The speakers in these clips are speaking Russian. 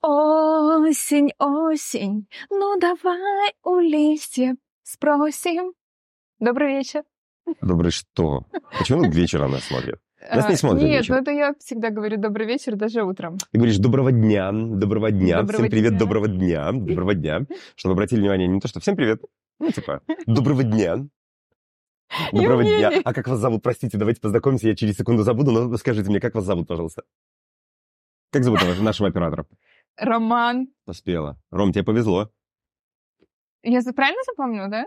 Осень, осень, ну давай у листьев спросим. Добрый вечер. Добрый что? Почему к вечеру нас смотрят? Нас не А, смотрят Нет, вечером. ну это я всегда говорю добрый вечер, даже утром. Ты говоришь доброго дня, доброго дня, Доброго всем привет, дня. доброго дня, доброго дня. Чтобы обратили внимание не то, что всем привет, ну типа доброго дня. Доброго дня. А как вас зовут? Простите, давайте познакомимся, я через секунду забуду, но скажите мне, как вас зовут, пожалуйста? Как зовут нашего оператора? Роман. Успела. Ром, тебе повезло. Я правильно запомнила, да?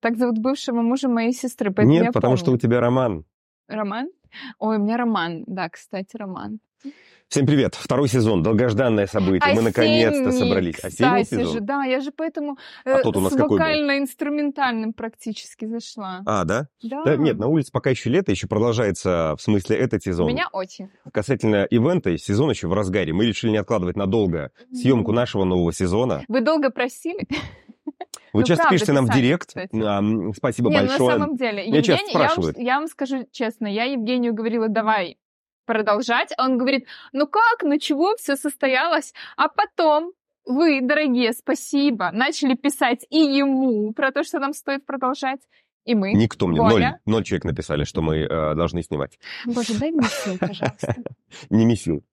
Так зовут бывшего мужа моей сестры, поэтому я Нет, потому что у помню. тебя роман. Роман? Ой, у меня Роман. Да, кстати, Роман. Всем привет. Второй сезон, долгожданное событие. Мы наконец-то Осенний, собрались. Осенний кстати же, сезон. да, я же поэтому А э, тот у нас с вокально-инструментальным практически зашла. А, да? Да. Да, нет, на улице пока еще лето, еще продолжается, в смысле, этот У сезон. меня очень. Касательно ивента, сезон еще в разгаре. Мы решили не откладывать надолго съемку нашего нового сезона. Вы долго просили? Вы Ну, часто правда, пишете нам в директ. кстати. А, Спасибо Не, ну, большое. на самом деле, Меня часто Евгений, я вам, я вам скажу честно, я Евгению говорила, давай продолжать, а он говорит, ну как, ну чего, все состоялось, а потом вы, дорогие, спасибо, начали писать и ему про то, что нам стоит продолжать, и мы. Никто мне, ноль, ноль человек написали, что мы э, должны снимать. Боже, дай мне сил, пожалуйста. Не месил.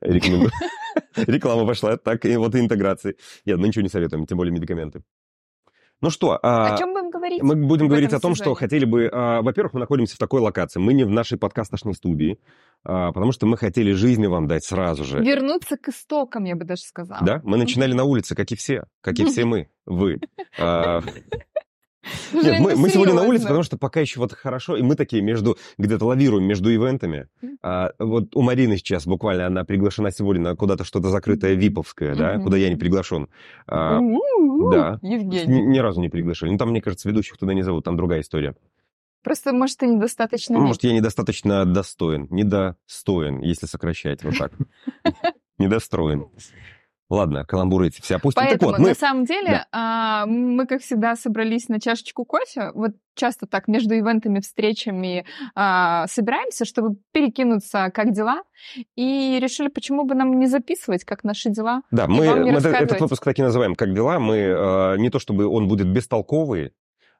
Рекомендую. Реклама пошла, так и вот и интеграции. Нет, мы ничего не советуем, тем более медикаменты. Ну что, а, О чем будем говорить? Мы будем говорить о том, что сезоне? хотели бы... а, Во-первых, мы находимся в такой локации. Мы не в нашей подкастошной студии, а, потому что мы хотели жизни вам дать сразу же. Вернуться к истокам, я бы даже сказала. Да, мы начинали на улице, как и все, как и все мы, вы. Нет, мы, мы сегодня на улице, потому что пока еще вот хорошо, и мы такие между, где-то лавируем между ивентами. А, вот у Марины сейчас буквально, она приглашена сегодня на куда-то что-то закрытое виповское, да, куда я не приглашен. А, да. ни, Евгений. ни разу не приглашали. Ну, там, мне кажется, ведущих туда не зовут, там другая история. Просто, может, ты недостаточно Ну, Может, я недостаточно достоин, недостоин, если сокращать вот так. Недостроен. Ладно, каламбуры эти все опустим. Так Поэтому, вот, мы... на самом деле, а, мы, как всегда, собрались на чашечку кофе. Вот часто так между ивентами, встречами а, собираемся, чтобы перекинуться, как дела. И решили, почему бы нам не записывать, как наши дела. Да, мы, мы этот- выпуск так и называем «Как дела?». Мы э, не то чтобы он будет бестолковый,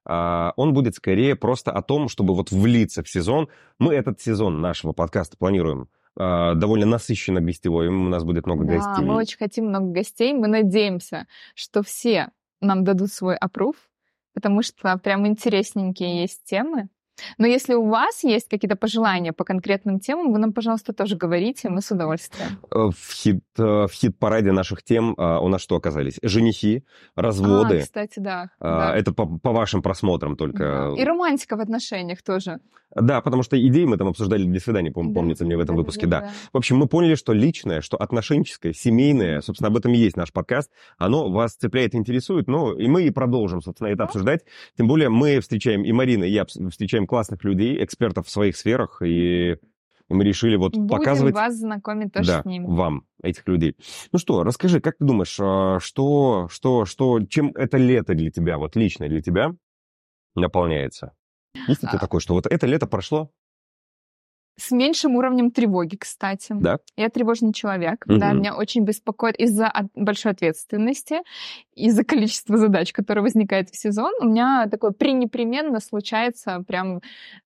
а он будет скорее просто о том, чтобы вот влиться в сезон. Мы этот сезон нашего подкаста планируем довольно насыщенно гостевой. У нас будет много Да, гостей. мы очень хотим много гостей. Мы надеемся, что все нам дадут свой опруф, потому что прям интересненькие есть темы. Но если у вас есть какие-то пожелания по конкретным темам, вы нам, пожалуйста, тоже говорите, мы с удовольствием. Э, В, хит, э, в хит-параде наших тем э, у нас что оказались? Женихи, А, разводы. кстати, да. А, да. Это по, по вашим просмотрам только. Да. И романтика в отношениях тоже. Да, потому что идеи мы там обсуждали для свидания, пом- Да, помнится мне в этом да, выпуске, да, да. да. В общем, мы поняли, что личное, что отношенческое, семейное, собственно, об этом и есть наш подкаст, оно вас цепляет интересует, ну, и мы и продолжим, собственно, это обсуждать. Тем более мы встречаем, и Марина, и я встречаем классных людей, экспертов в своих сферах, и мы решили вот Будем показывать вас знакомить тоже да, с ними. вам, этих людей. Ну что, расскажи, как ты думаешь, а, что, что, что, чем это лето для тебя, вот лично для тебя наполняется? Есть ли А. такое, что вот это лето прошло? С меньшим уровнем тревоги, кстати. Да? Я тревожный человек, Мгм. да, меня очень беспокоит из-за большой ответственности, из-за количества задач, которые возникают в сезон. У меня такое пренепременно случается прям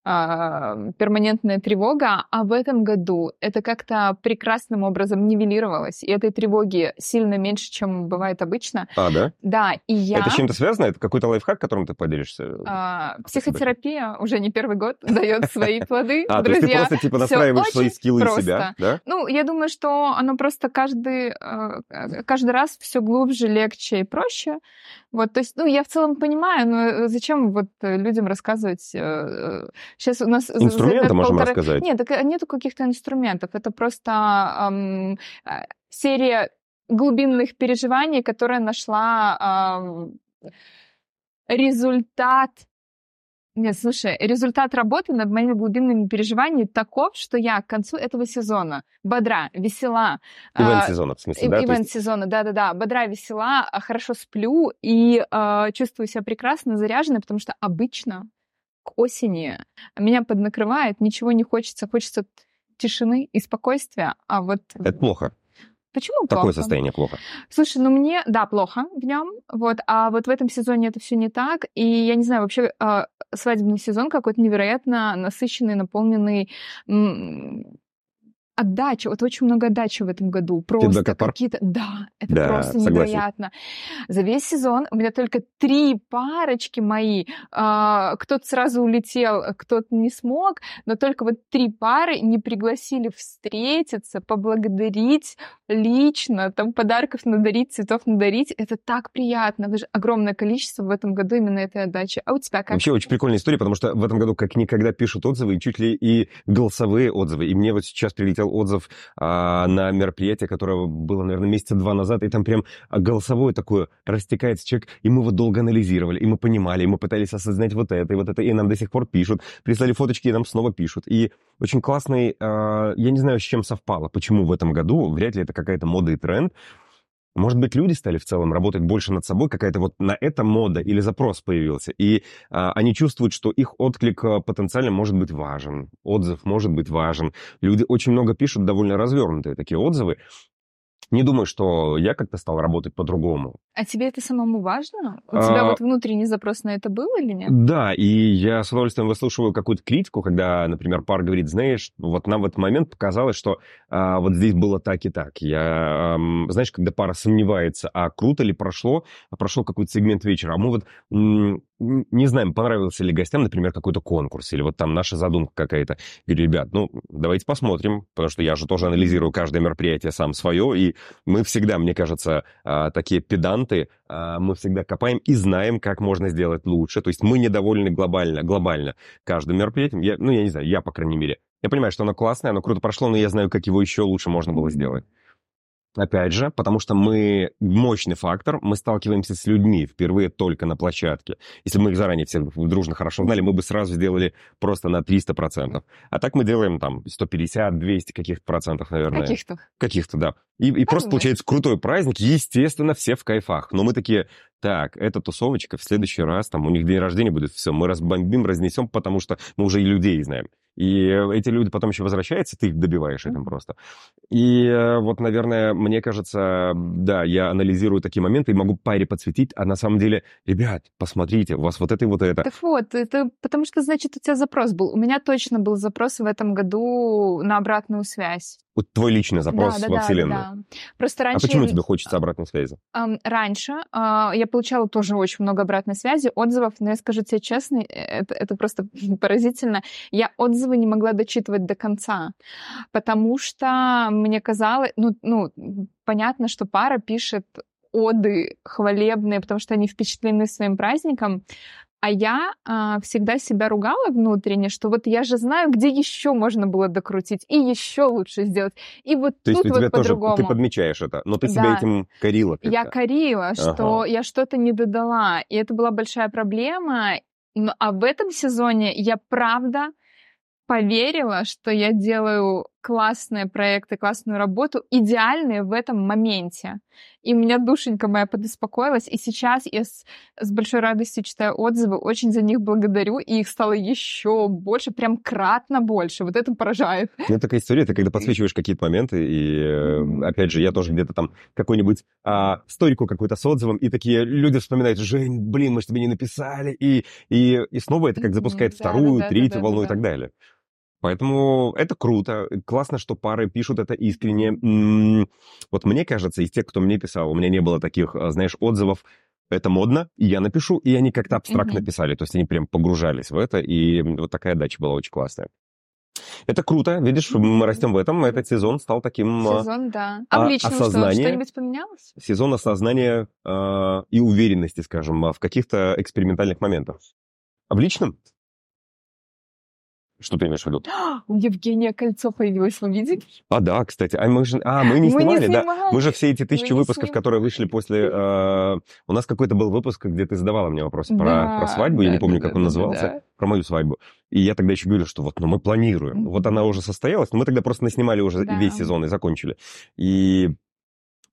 а, перманентная тревога, а в этом году это как-то прекрасным образом нивелировалось, и этой тревоги сильно меньше, чем бывает обычно. А, да? Да, и я... Это с чем-то связано? Это какой-то лайфхак, которым ты поделишься? а, психотерапия уже не первый год дает свои плоды, А, то есть ты просто типа настраиваешь свои скиллы просто. себя, да? Ну, я думаю, что оно просто каждый, э, каждый раз все глубже, легче и проще. Вот, то есть, ну, я в целом понимаю, но зачем вот э, людям рассказывать? Сейчас у нас... Инструменты можем полтора- рассказать. Нет, так э, нету каких-то инструментов. Это просто ам, э, серия глубинных переживаний, которая нашла ам, результат нет, слушай, результат работы над моими глубинными переживаниями таков, что я к концу этого сезона бодра, весела. Ивент а, сезона, в смысле, да? Ивент есть сезона, да-да-да. Бодра, весела, а, хорошо сплю и а, чувствую себя прекрасно, заряженной, потому что обычно к осени меня поднакрывает, ничего не хочется, хочется тишины и спокойствия, а вот Это плохо. Почему Такое плохо? состояние плохо. Слушай, ну мне, да, плохо в нем, вот, а вот в этом сезоне это все не так, и я не знаю, вообще э, свадебный сезон какой-то невероятно насыщенный, наполненный м, отдача, вот очень много отдачи в этом году. Просто какие-то... Да, это Да, просто согласен. невероятно. За весь сезон у меня только три парочки мои. а, кто-то сразу улетел, кто-то не смог, но только вот три пары не пригласили встретиться, поблагодарить лично, там подарков надарить, цветов надарить. Это так приятно. Даже огромное количество в этом году именно этой отдачи. А у тебя как? Вообще очень прикольная история, потому что в этом году как никогда пишут отзывы, и чуть ли и голосовые отзывы. И мне вот сейчас прилетел отзыв а, на мероприятие, которое было, наверное, месяца два назад, и там прям голосовое такое растекается человек, и мы его долго анализировали, и мы понимали, и мы пытались осознать вот это, и вот это, и нам до сих пор пишут, прислали фоточки, и нам снова пишут. И очень классный, а, я не знаю, с чем совпало, почему в этом году, вряд ли это какая-то мода и тренд, может быть, люди стали в целом работать больше над собой, какая-то вот на это мода или запрос появился, и а, они чувствуют, что их отклик а, потенциально может быть важен, отзыв может быть важен. Люди очень много пишут довольно развернутые такие отзывы. Не думаю, что я как-то стал работать по-другому. А тебе это самому важно? У тебя А, вот внутренний запрос на это был или нет? Да, и я с удовольствием выслушиваю какую-то критику, когда, например, пар говорит, знаешь, вот нам в этот момент показалось, что а, вот здесь было так и так. Я, ам, знаешь, когда пара сомневается, а круто ли прошло, а прошел какой-то сегмент вечера, а мы вот не знаем, понравился ли гостям, например, какой-то конкурс, или вот там наша задумка какая-то. Говорю, ребят, ну, давайте посмотрим, потому что я же тоже анализирую каждое мероприятие сам свое, и мы всегда, мне кажется, а, такие педанты, а, мы всегда копаем и знаем, как можно сделать лучше. То есть мы недовольны глобально, глобально каждым мероприятием. Я, ну, я не знаю, я, по крайней мере. Я понимаю, что оно классное, оно круто прошло, но я знаю, как его еще лучше можно было сделать. Опять же, потому что мы мощный фактор, мы сталкиваемся с людьми впервые только на площадке. Если бы мы их заранее все дружно хорошо знали, мы бы сразу сделали просто на 300%. А так мы делаем там 150, 200 каких-то процентов, наверное. Каких-то. Каких-то, да. И, и просто получается крутой праздник. Естественно, все в кайфах. Но мы такие, так, эта тусовочка в следующий раз, там у них день рождения будет, все, мы разбомбим, разнесем, потому что мы уже и людей знаем. И эти люди потом еще возвращаются, ты их добиваешь этим просто. И э, вот, наверное, мне кажется, да, я анализирую такие моменты и могу паре подсветить, а на самом деле, ребят, посмотрите, у вас вот это и вот это. Так вот, это потому что, значит, у тебя запрос был. У меня точно был запрос в этом году на обратную связь. Вот твой личный запрос да, да, во да, Вселенную. да, да. Просто А раньше... почему я- тебе хочется обратной связи? Раньше а, я получала тоже очень много обратной связи, отзывов, но я скажу тебе честно, э, это, это просто поразительно. Я отзывы не могла дочитывать до конца, потому что мне казалось, ну, ну понятно, что пара пишет оды хвалебные, потому что они впечатлены своим праздником, а я а, всегда себя ругала внутренне, что вот я же знаю, где еще можно было докрутить и еще лучше сделать. И вот То есть тут у тебя вот тоже, по-другому. ты подмечаешь это, но ты себя Да. этим корила Я как-то. корила, что я что-то не додала, и это была большая проблема. А в этом сезоне я правда поверила, что я делаю классные проекты, классную работу, идеальные в этом моменте. И у меня душенька моя подуспокоилась, и сейчас я с, с большой радостью читаю отзывы, очень за них благодарю, и их стало еще больше, прям кратно больше. Вот это поражает. Ну, такая история, ты когда подсвечиваешь какие-то моменты, и, э, опять же, я тоже где-то там какой-нибудь а, сторику какой-то с отзывом, и такие люди вспоминают, Жень, блин, мы же тебе не написали, и, и, и снова это как запускает да, вторую, да, да, третью волну и так да. далее. Поэтому это круто. Классно, что пары пишут это искренне. Вот мне кажется, из тех, кто мне писал, у меня не было таких, а, знаешь, отзывов, это модно, и я напишу, и они как-то абстрактно Мгм. писали. То есть они прям погружались в это, и вот такая дача была очень классная. Это круто, видишь, мы растем в этом. Этот сезон стал таким а, Сезон, да. А, а в личном что, осознание? что-нибудь поменялось? сезон осознания а, и уверенности, скажем, а, в каких-то экспериментальных моментах. А в личном? Что ты имеешь в виду? У Евгения кольцо появилось, вы видели? А, да, кстати. А мы же, а, мы не Мы не снимали, да. снимали. Мы же все эти тысячи не выпусков, снимали. которые вышли после... а, у нас какой-то был выпуск, где ты задавала мне вопросы про, Да, про свадьбу, я да, не помню, да, как он да, назывался, да. про мою свадьбу. И я тогда еще говорил, что вот, ну, мы планируем. Вот она уже состоялась, но мы тогда просто наснимали уже Да. весь сезон и закончили. И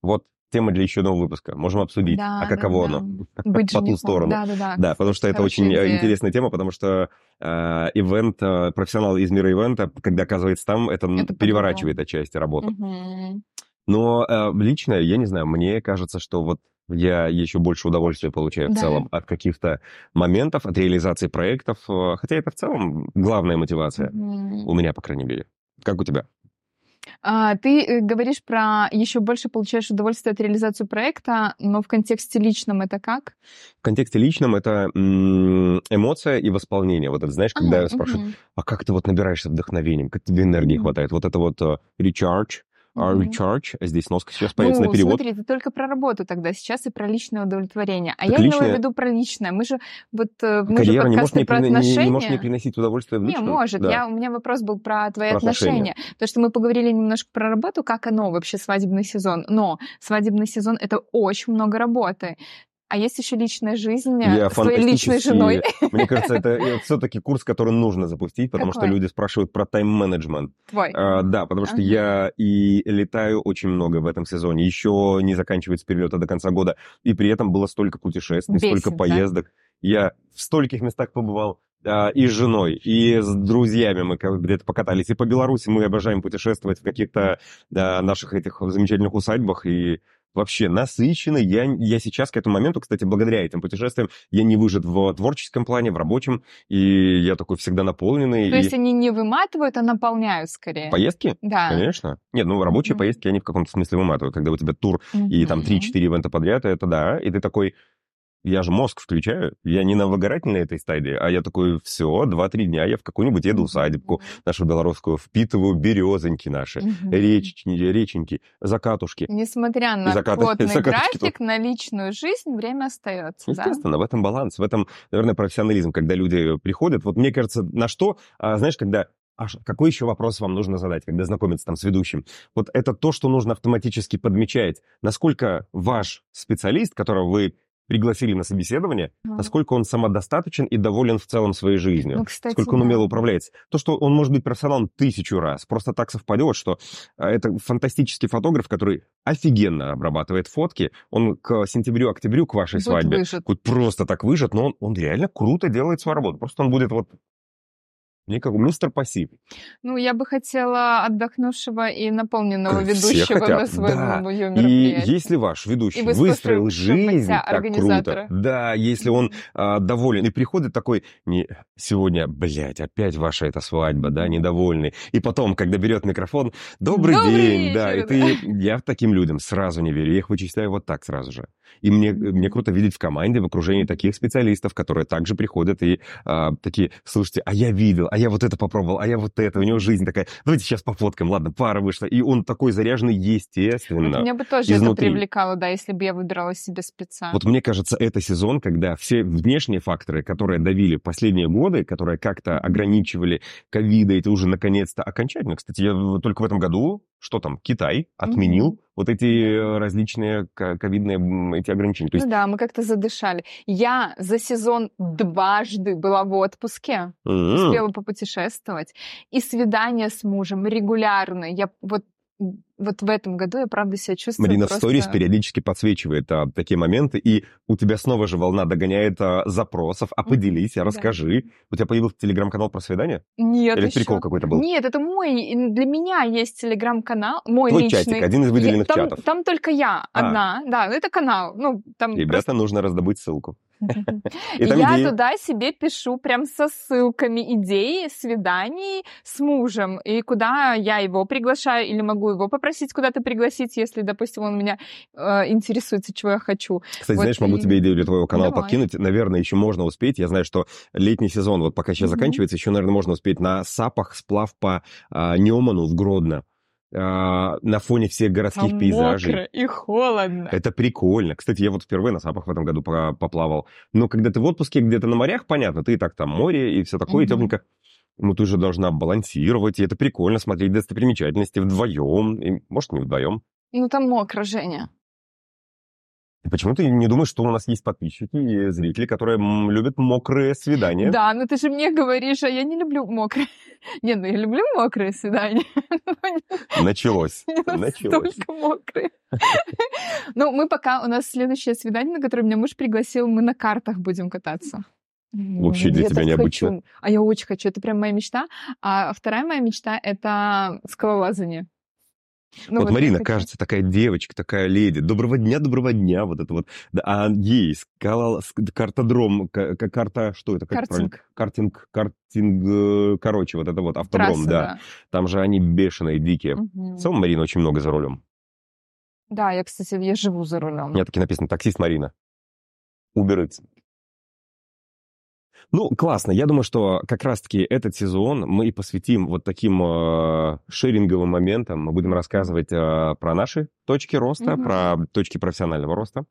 вот тема для еще одного выпуска. Можем обсудить, Да, а да, каково да. оно Быть по ту сторону. Да, да, да. Да, потому что это очень э, идея. интересная тема, потому что э, ивент, э, профессионал из мира ивента, когда оказывается там, это, Это переворачивает отчасти работу. Мгм. Но э, лично, я не знаю, мне кажется, что вот я еще больше удовольствия получаю в Да. целом от каких-то моментов, от реализации проектов. э, Хотя это в целом главная мотивация. Мгм. У меня, по крайней мере. Как у тебя? А, Ты э, говоришь про еще больше получаешь удовольствие от реализации проекта, но в контексте личном это как? В контексте личном это эмоция и восполнение. Вот это, знаешь, когда Ага, спрашивают, мгм, а как ты вот набираешься вдохновением, как тебе энергии Мгм. хватает? Вот это вот э, recharge, мгм. recharge, а здесь носка сейчас появится на Ну, перевод. смотри, ты только про работу тогда сейчас и про личное удовлетворение. А Так я имела в личное- виду про личное. Мы же вот э, мы же Карьера не может мне, про прино- не- отношения. не может мне приносить удовольствие в Не, личном? может. Да. Я, у меня вопрос был про твои Про отношения. отношения. То, что мы поговорили немножко про работу, как оно вообще свадебный сезон. Но свадебный сезон — это очень много работы. А есть еще личная жизнь э, Я с твоей личной женой. Мне кажется, это все-таки курс, который нужно запустить, потому что Какой? люди спрашивают про тайм-менеджмент. Твой. А, да, потому что Ага. я и летаю очень много в этом сезоне. Еще не заканчивается перелета до конца года. И при этом было столько путешествий, Бесит, столько да? поездок. Я в стольких местах побывал. а, и с женой, и с друзьями мы где-то покатались. И по Беларуси мы обожаем путешествовать в каких-то да, наших этих замечательных усадьбах. И вообще насыщенный. Я, я сейчас к этому моменту, кстати, благодаря этим путешествиям, я не выжат в творческом плане, в рабочем. И я такой всегда наполненный. То и... есть они не выматывают, а наполняют скорее. Поездки? Да. Конечно. Нет, ну рабочие Мгм. поездки, они в каком-то смысле выматывают. Когда у тебя тур и там Мгм. 3-4 ивента подряд, это да. И ты такой, я же мозг включаю, я не на выгорательной этой стадии, а я такой, все, 2-3 дня я в какую-нибудь еду усадебку нашу белорусскую, впитываю березоньки наши, Мгм. речечки, реченьки, закатушки. Несмотря на закаты- плотный график, на личную жизнь время остается, да? Естественно, в этом баланс, в этом, наверное, профессионализм, когда люди приходят. Вот мне кажется, на что, а, знаешь, когда а какой еще вопрос вам нужно задать, когда знакомиться там с ведущим? Вот это то, что нужно автоматически подмечать. Насколько ваш специалист, которого вы пригласили на собеседование, Ага. насколько он самодостаточен и доволен в целом своей жизнью. Ну, кстати, Сколько он да. умело управляется. То, что он может быть профессионалом тысячу раз. Просто так совпадет, что а, это фантастический фотограф, который офигенно обрабатывает фотки. Он к сентябрю-октябрю, к вашей Будет свадьбе, выжат. вот просто так выжат, но он, он реально круто делает свою работу. Просто он будет вот не как мистер пассив. Ну, я бы хотела отдохнувшего и наполненного Все ведущего хотят, на своем да. И если ваш ведущий выстроил жизнь так круто, да, если он а, доволен, и приходит такой, не, сегодня, блядь, опять ваша эта свадьба, да, недовольный, и потом, когда берет микрофон, добрый, Добрый день, да, и вечер, ты, я таким людям сразу не верю, я их вычисляю вот так сразу же. И мне, мне круто видеть в команде, в окружении таких специалистов, которые также приходят и а, такие, слушайте, а я видел, а я вот это попробовал, а я вот это, у него жизнь такая, давайте сейчас пофоткаем, ладно, пара вышла, и он такой заряженный, естественно. Вот меня бы тоже изнутри. это привлекало, да, если бы я выбирала себе спеца. Вот мне кажется, это сезон, когда все внешние факторы, которые давили последние годы, которые как-то ограничивали ковида, это уже наконец-то окончательно. Кстати, я только в этом году, что там, Китай отменил. Вот эти э, различные ко- ковидные эти ограничения. То есть Ну да, мы как-то задышали. Я за сезон дважды была в отпуске, м, успела попутешествовать. И свидания с мужем регулярные. Я вот, вот в этом году я правда себя чувствую Марина в просто... сторис периодически подсвечивает а, такие моменты, и у тебя снова же волна догоняет а, запросов. А поделись, а Да. расскажи. У тебя появился телеграм-канал про свидание? Нет, Или еще. прикол какой-то был? Нет, это мой, для меня есть телеграм-канал, мой Твой личный. чатик, один из выделенных Я- там, чатов. Там только я А. одна, да, ну, это канал, ну там Ребята, нужно раздобыть ссылку. я идеи. туда себе пишу прям со ссылками идеи свиданий с мужем, и куда я его приглашаю, или могу его попросить куда-то пригласить, если, допустим, он меня э, интересуется, чего я хочу. Кстати, Вот знаешь, могу и- тебе идею для твоего канала Давай. подкинуть. Наверное, еще можно успеть. Я знаю, что летний сезон, вот пока сейчас заканчивается, еще, наверное, можно успеть на сапах сплав по Неоману в Гродно. А, на фоне всех городских Там пейзажей. мокро и холодно. Это прикольно. Кстати, я вот впервые на сапах в этом году по- поплавал. Но когда ты в отпуске где-то на морях, понятно, ты и так там море и все такое, и Мгм. тепленько. Ну, ты же должна балансировать, и это прикольно смотреть достопримечательности вдвоем, и, может, не вдвоем. Ну там мокро, Женя. И Почему ты не думаешь, что у нас есть подписчики и зрители, которые любят мокрые свидания? Да, ну ты же мне говоришь, а я не люблю мокрые. Не, ну я люблю мокрые свидания. но Началось. Началось. настолько мокрые. Ну, мы пока... У нас следующее свидание, на которое меня муж пригласил, мы на картах будем кататься. Вообще для Я тебя необычно. хочу. А я очень хочу. Это прям моя мечта. А вторая моя мечта — это скалолазание. Ну, вот, вот Марина хочу. кажется такая девочка, такая леди. Доброго дня, доброго дня. Вот это вот. Да, а ей скала, ск- картодром, ка- ка- карта, что это? Как правильно? Картинг. Картинг, картинг, э, короче, вот это вот автодром, Трасса, да. Там же они бешеные, дикие. Мгм. В целом, Марина очень много за рулем. Да, я, кстати, я живу за У рулем. меня таки написано «таксист Марина». Eats. Ну, классно. Я думаю, что как раз-таки этот сезон мы и посвятим вот таким э, шеринговым моментам. Мы будем рассказывать э, про наши точки роста, Мгм. про точки профессионального роста,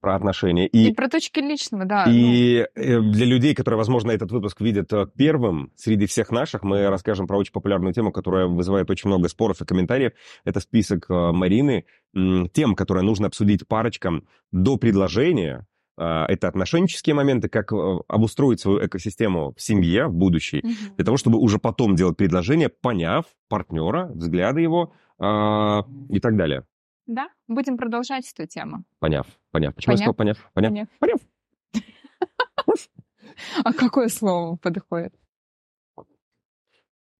про отношения. И, И, про точки личного, да. ну, и э, для людей, которые, возможно, этот выпуск видят э, первым среди всех наших, мы расскажем про очень популярную тему, которая вызывает очень много споров и комментариев. Это список э, Марины тем, которые нужно обсудить парочкам до предложения. А, Это отношенческие моменты, как э, обустроить свою экосистему в семье, в будущей, мгм. для того, чтобы уже потом делать предложение, поняв партнера, взгляды его а, и так далее. Да, будем продолжать эту тему. Поняв, поняв. Почему я Поняв. сказал поняв? Поняв. Поняв. Поняв. А какое слово подходит?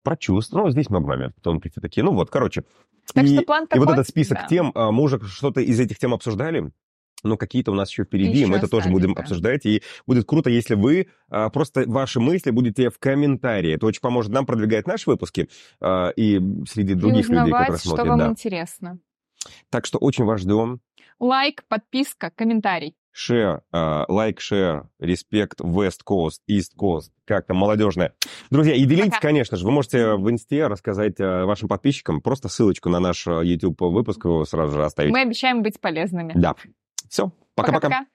Про чувства. Ну, здесь много моментов тонкости такие. Ну вот, короче. Так и, что план и такой. вот этот список да. тем, а, мы уже что-то из этих тем обсуждали, но какие-то у нас еще впереди, Еще мы это тоже будем да. обсуждать. И будет круто, если вы а, просто ваши мысли будете в комментарии. Это очень поможет нам продвигать наши выпуски а, и среди И других людей, узнавать, которые что смотрят. вам да. интересно. Так что очень вас ждем. Лайк, подписка, комментарий. Share, а, лайк, share, респект, West Coast, East Coast, как там молодежное. Друзья, и делитесь, Пока. конечно же, вы можете в инсте рассказать а, вашим подписчикам, просто ссылочку на наш а, YouTube выпуск сразу же оставить. Мы обещаем быть полезными. Да. Все, пока-пока.